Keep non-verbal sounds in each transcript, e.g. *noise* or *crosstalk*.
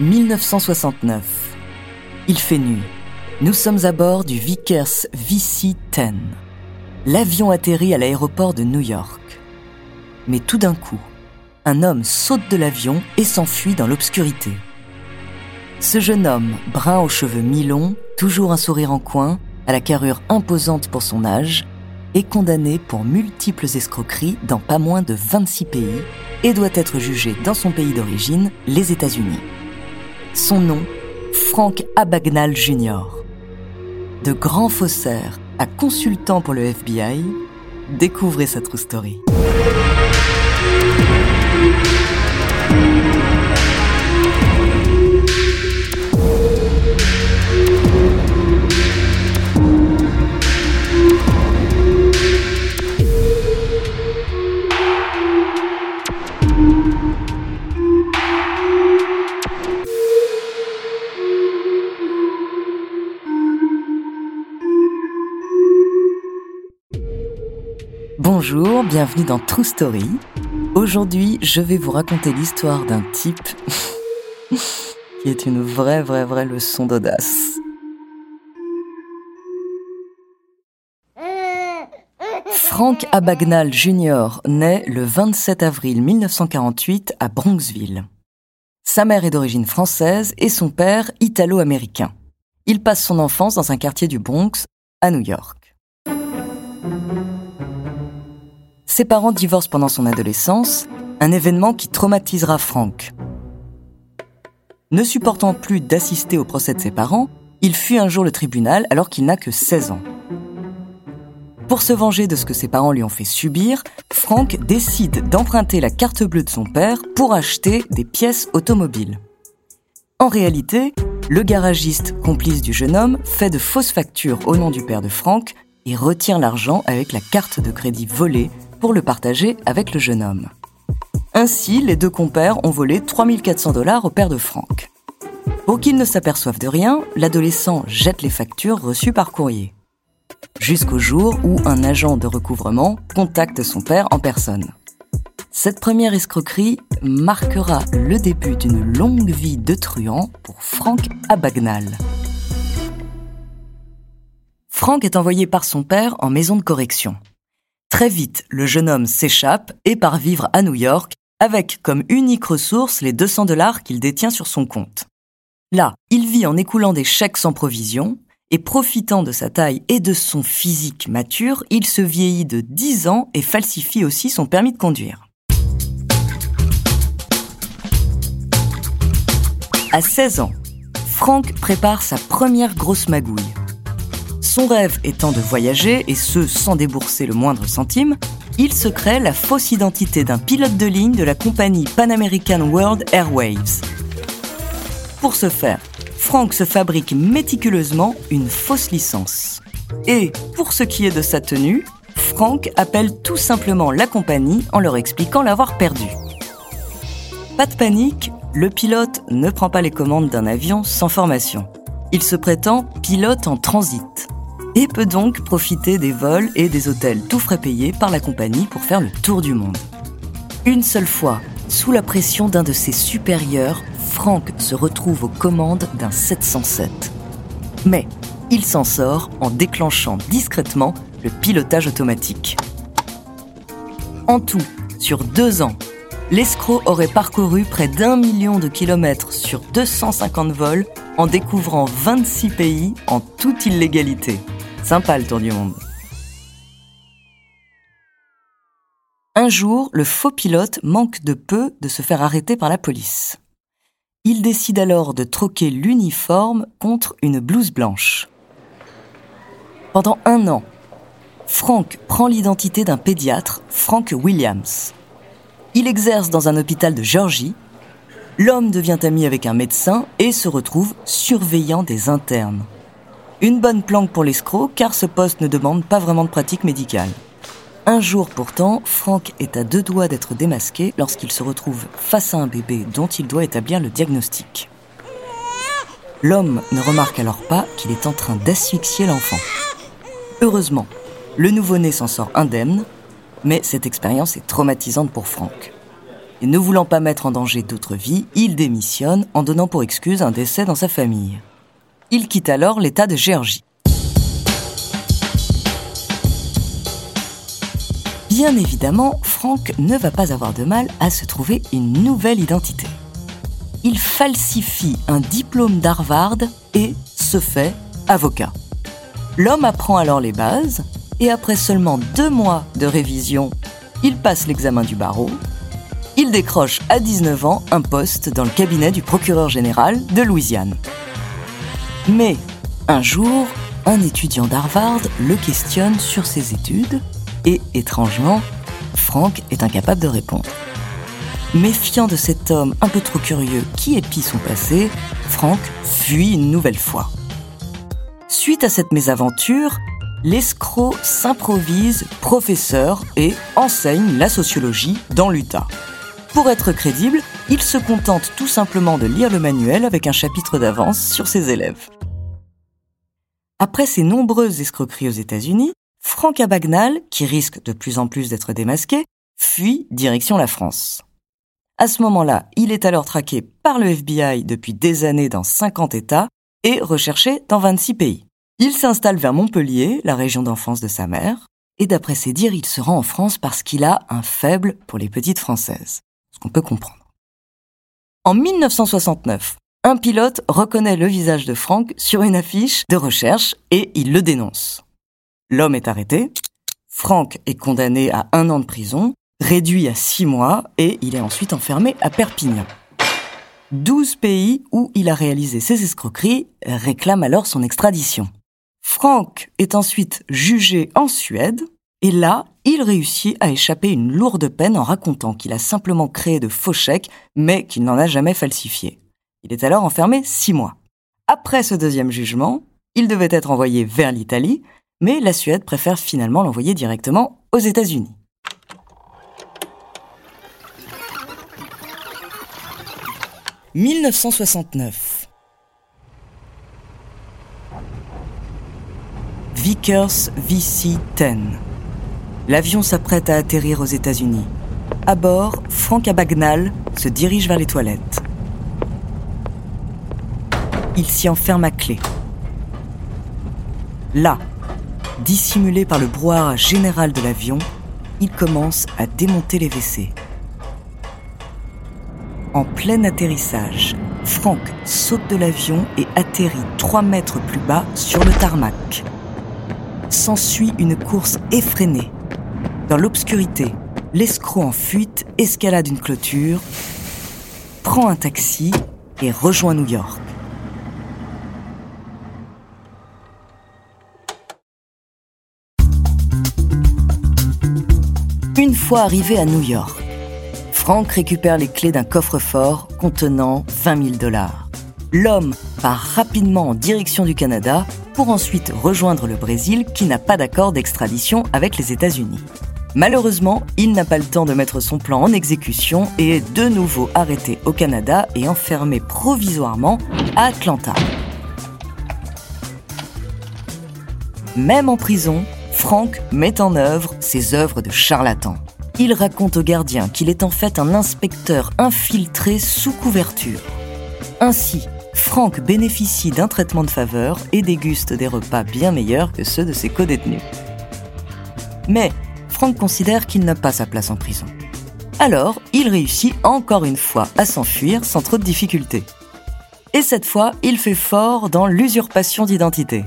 1969. Il fait nuit. Nous sommes à bord du Vickers VC-10. L'avion atterrit à l'aéroport de New York. Mais tout d'un coup, un homme saute de l'avion et s'enfuit dans l'obscurité. Ce jeune homme, brun aux cheveux mi-longs, toujours un sourire en coin, à la carrure imposante pour son âge, est condamné pour multiples escroqueries dans pas moins de 26 pays et doit être jugé dans son pays d'origine, les États-Unis. Son nom, Frank Abagnale Jr. De grand faussaire à consultant pour le FBI, découvrez sa true story. Bonjour, bienvenue dans True Story. Aujourd'hui, je vais vous raconter l'histoire d'un type *laughs* qui est une vraie, vraie, vraie leçon d'audace. Frank Abagnale Jr. naît le 27 avril 1948 à Bronxville. Sa mère est d'origine française et son père italo-américain. Il passe son enfance dans un quartier du Bronx, à New York. Ses parents divorcent pendant son adolescence, un événement qui traumatisera Frank. Ne supportant plus d'assister au procès de ses parents, il fuit un jour le tribunal alors qu'il n'a que 16 ans. Pour se venger de ce que ses parents lui ont fait subir, Frank décide d'emprunter la carte bleue de son père pour acheter des pièces automobiles. En réalité, le garagiste, complice du jeune homme, fait de fausses factures au nom du père de Frank et retire l'argent avec la carte de crédit volée pour le partager avec le jeune homme. Ainsi, les deux compères ont volé 3400 dollars au père de Frank. Pour qu'ils ne s'aperçoivent de rien, l'adolescent jette les factures reçues par courrier. Jusqu'au jour où un agent de recouvrement contacte son père en personne. Cette première escroquerie marquera le début d'une longue vie de truand pour Frank Abagnale. Frank est envoyé par son père en maison de correction. Très vite, le jeune homme s'échappe et part vivre à New York avec comme unique ressource les 200 dollars qu'il détient sur son compte. Là, il vit en écoulant des chèques sans provision et profitant de sa taille et de son physique mature, il se vieillit de 10 ans et falsifie aussi son permis de conduire. À 16 ans, Frank prépare sa première grosse magouille. Son rêve étant de voyager, et ce sans débourser le moindre centime, il se crée la fausse identité d'un pilote de ligne de la compagnie Pan American World Airwaves. Pour ce faire, Frank se fabrique méticuleusement une fausse licence. Et pour ce qui est de sa tenue, Frank appelle tout simplement la compagnie en leur expliquant l'avoir perdue. Pas de panique, le pilote ne prend pas les commandes d'un avion sans formation. Il se prétend pilote en transit et peut donc profiter des vols et des hôtels tout frais payés par la compagnie pour faire le tour du monde. Une seule fois, sous la pression d'un de ses supérieurs, Frank se retrouve aux commandes d'un 707. Mais il s'en sort en déclenchant discrètement le pilotage automatique. En tout, sur deux ans, l'escroc aurait parcouru près d'un million de kilomètres sur 250 vols en découvrant 26 pays en toute illégalité. Sympa le tour du monde. Un jour, le faux pilote manque de peu de se faire arrêter par la police. Il décide alors de troquer l'uniforme contre une blouse blanche. Pendant un an, Frank prend l'identité d'un pédiatre, Frank Williams. Il exerce dans un hôpital de Georgie. L'homme devient ami avec un médecin et se retrouve surveillant des internes. Une bonne planque pour l'escroc car ce poste ne demande pas vraiment de pratique médicale. Un jour pourtant, Frank est à deux doigts d'être démasqué lorsqu'il se retrouve face à un bébé dont il doit établir le diagnostic. L'homme ne remarque alors pas qu'il est en train d'asphyxier l'enfant. Heureusement, le nouveau-né s'en sort indemne, mais cette expérience est traumatisante pour Frank. Et ne voulant pas mettre en danger d'autres vies, il démissionne en donnant pour excuse un décès dans sa famille. Il quitte alors l'État de Géorgie. Bien évidemment, Frank ne va pas avoir de mal à se trouver une nouvelle identité. Il falsifie un diplôme d'Harvard et se fait avocat. L'homme apprend alors les bases et après seulement deux mois de révision, il passe l'examen du barreau. Il décroche à 19 ans un poste dans le cabinet du procureur général de Louisiane. Mais un jour, un étudiant d'Harvard le questionne sur ses études et étrangement, Frank est incapable de répondre. Méfiant de cet homme un peu trop curieux qui épie son passé, Frank fuit une nouvelle fois. Suite à cette mésaventure, l'escroc s'improvise professeur et enseigne la sociologie dans l'Utah. Pour être crédible, il se contente tout simplement de lire le manuel avec un chapitre d'avance sur ses élèves. Après ses nombreuses escroqueries aux États-Unis, Franck Abagnale, qui risque de plus en plus d'être démasqué, fuit direction la France. À ce moment-là, il est alors traqué par le FBI depuis des années dans 50 États et recherché dans 26 pays. Il s'installe vers Montpellier, la région d'enfance de sa mère, et d'après ses dires, il se rend en France parce qu'il a un faible pour les petites françaises, qu'on peut comprendre. En 1969, un pilote reconnaît le visage de Franck sur une affiche de recherche et il le dénonce. L'homme est arrêté. Franck est condamné à un an de prison, réduit à six mois et il est ensuite enfermé à Perpignan. Douze pays où il a réalisé ses escroqueries réclament alors son extradition. Franck est ensuite jugé en Suède et là, il réussit à échapper une lourde peine en racontant qu'il a simplement créé de faux chèques mais qu'il n'en a jamais falsifié. Il est alors enfermé six mois. Après ce deuxième jugement, il devait être envoyé vers l'Italie, mais la Suède préfère finalement l'envoyer directement aux États-Unis. « 1969. Vickers VC-10. L'avion s'apprête à atterrir aux États-Unis. À bord, Frank Abagnale se dirige vers les toilettes. Il s'y enferme à clé. Là, Dissimulé par le brouhaha général de l'avion, il commence à démonter les WC. En plein atterrissage, Frank saute de l'avion et atterrit 3 mètres plus bas sur le tarmac. S'ensuit une course effrénée. Dans l'obscurité, l'escroc en fuite escalade une clôture, prend un taxi et rejoint New York. Une fois arrivé à New York, Frank récupère les clés d'un coffre-fort contenant 20 000 dollars. L'homme part rapidement en direction du Canada pour ensuite rejoindre le Brésil qui n'a pas d'accord d'extradition avec les États-Unis. Malheureusement, il n'a pas le temps de mettre son plan en exécution et est de nouveau arrêté au Canada et enfermé provisoirement à Atlanta. Même en prison, Frank met en œuvre ses œuvres de charlatan. Il raconte au gardien qu'il est en fait un inspecteur infiltré sous couverture. Ainsi, Frank bénéficie d'un traitement de faveur et déguste des repas bien meilleurs que ceux de ses codétenus. Mais Frank considère qu'il n'a pas sa place en prison. Alors, il réussit encore une fois à s'enfuir sans trop de difficultés. Et cette fois, il fait fort dans l'usurpation d'identité.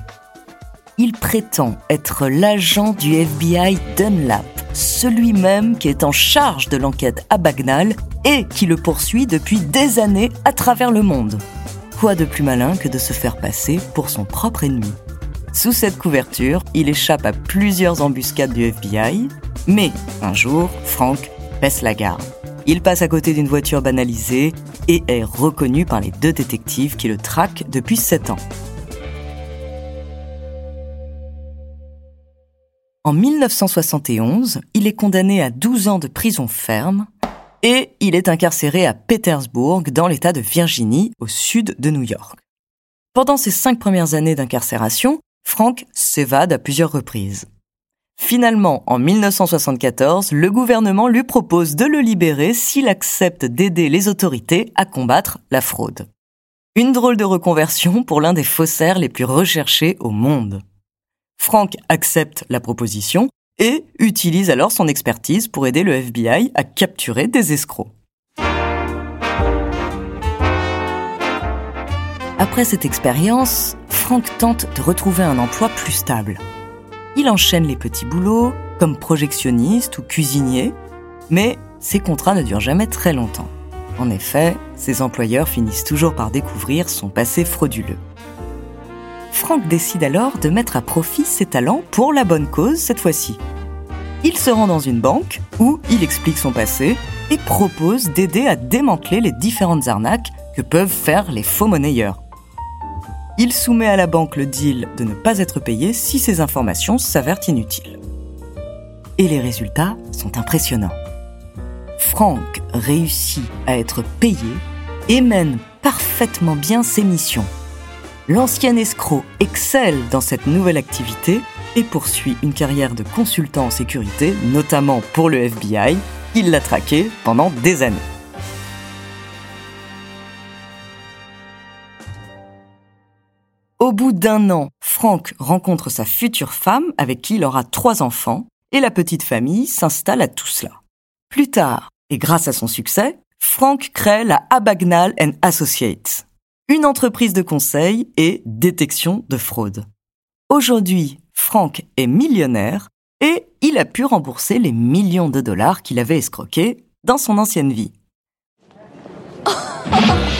Il prétend être l'agent du FBI Dunlap, celui même qui est en charge de l'enquête à Bagnall et qui le poursuit depuis des années à travers le monde. Quoi de plus malin que de se faire passer pour son propre ennemi? Sous cette couverture, il échappe à plusieurs embuscades du FBI, mais un jour, Frank baisse la garde. Il passe à côté d'une voiture banalisée et est reconnu par les deux détectives qui le traquent depuis 7 ans. En 1971, il est condamné à 12 ans de prison ferme et il est incarcéré à Petersburg, dans l'État de Virginie, au sud de New York. Pendant ses cinq premières années d'incarcération, Frank s'évade à plusieurs reprises. Finalement, en 1974, le gouvernement lui propose de le libérer s'il accepte d'aider les autorités à combattre la fraude. Une drôle de reconversion pour l'un des faussaires les plus recherchés au monde. Frank accepte la proposition et utilise alors son expertise pour aider le FBI à capturer des escrocs. Après cette expérience, Frank tente de retrouver un emploi plus stable. Il enchaîne les petits boulots, comme projectionniste ou cuisinier, mais ses contrats ne durent jamais très longtemps. En effet, ses employeurs finissent toujours par découvrir son passé frauduleux. Frank décide alors de mettre à profit ses talents pour la bonne cause cette fois-ci. Il se rend dans une banque où il explique son passé et propose d'aider à démanteler les différentes arnaques que peuvent faire les faux monnayeurs. Il soumet à la banque le deal de ne pas être payé si ces informations s'avèrent inutiles. Et les résultats sont impressionnants. Frank réussit à être payé et mène parfaitement bien ses missions l'ancien escroc excelle dans cette nouvelle activité et poursuit une carrière de consultant en sécurité, notamment pour le FBI. Il l'a traqué pendant des années. Au bout d'un an, Frank rencontre sa future femme avec qui il aura trois enfants et la petite famille s'installe à tout cela. Plus tard, et grâce à son succès, Frank crée la Abagnale and Associates, une entreprise de conseil et détection de fraude. Aujourd'hui, Frank est millionnaire et il a pu rembourser les millions de dollars qu'il avait escroqués dans son ancienne vie. *laughs*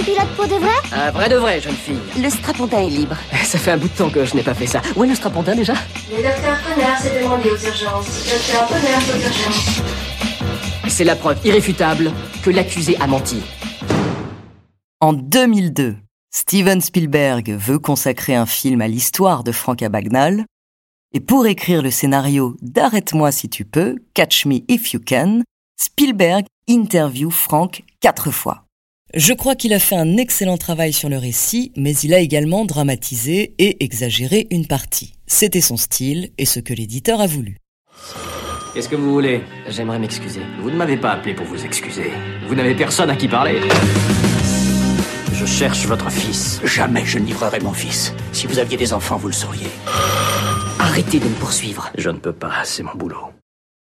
Un pilote pour de vrai Un vrai de vrai, jeune fille. Le strapontin est libre. Ça fait un bout de temps que je n'ai pas fait ça. Où est le strapontin déjà Le docteur Connor s'est demandé aux urgences. Docteur aux urgences. C'est la preuve irréfutable que l'accusé a menti. En 2002, Steven Spielberg veut consacrer un film à l'histoire de Frank Abagnale, et pour écrire le scénario d'Arrête-moi si tu peux, Catch Me If You Can, Spielberg interview Frank quatre fois. Je crois qu'il a fait un excellent travail sur le récit, mais il a également dramatisé et exagéré une partie. C'était son style et ce que l'éditeur a voulu. Qu'est-ce que vous voulez? J'aimerais m'excuser. Vous ne m'avez pas appelé pour vous excuser. Vous n'avez personne à qui parler. Je cherche votre fils. Jamais je ne livrerai mon fils. Si vous aviez des enfants, vous le sauriez. Arrêtez de me poursuivre. Je ne peux pas, c'est mon boulot.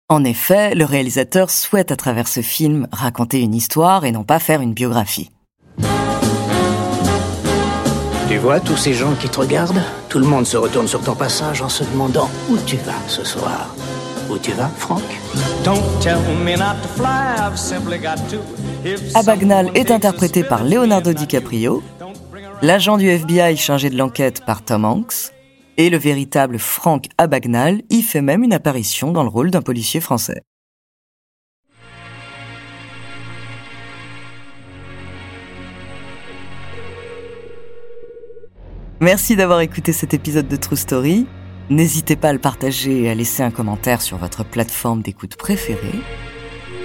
En effet, le réalisateur souhaite à travers ce film raconter une histoire et non pas faire une biographie. Tu vois tous ces gens qui te regardent? Tout le monde se retourne sur ton passage en se demandant où tu vas ce soir. Où tu vas, Franck? Abagnale est interprété par Leonardo DiCaprio, l'agent du FBI chargé de l'enquête par Tom Hanks, et le véritable Frank Abagnale y fait même une apparition dans le rôle d'un policier français. Merci d'avoir écouté cet épisode de True Story. N'hésitez pas à le partager et à laisser un commentaire sur votre plateforme d'écoute préférée.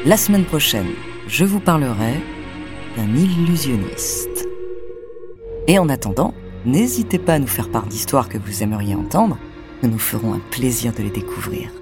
La semaine prochaine, je vous parlerai d'un illusionniste. Et en attendant, n'hésitez pas à nous faire part d'histoires que vous aimeriez entendre. Nous nous ferons un plaisir de les découvrir.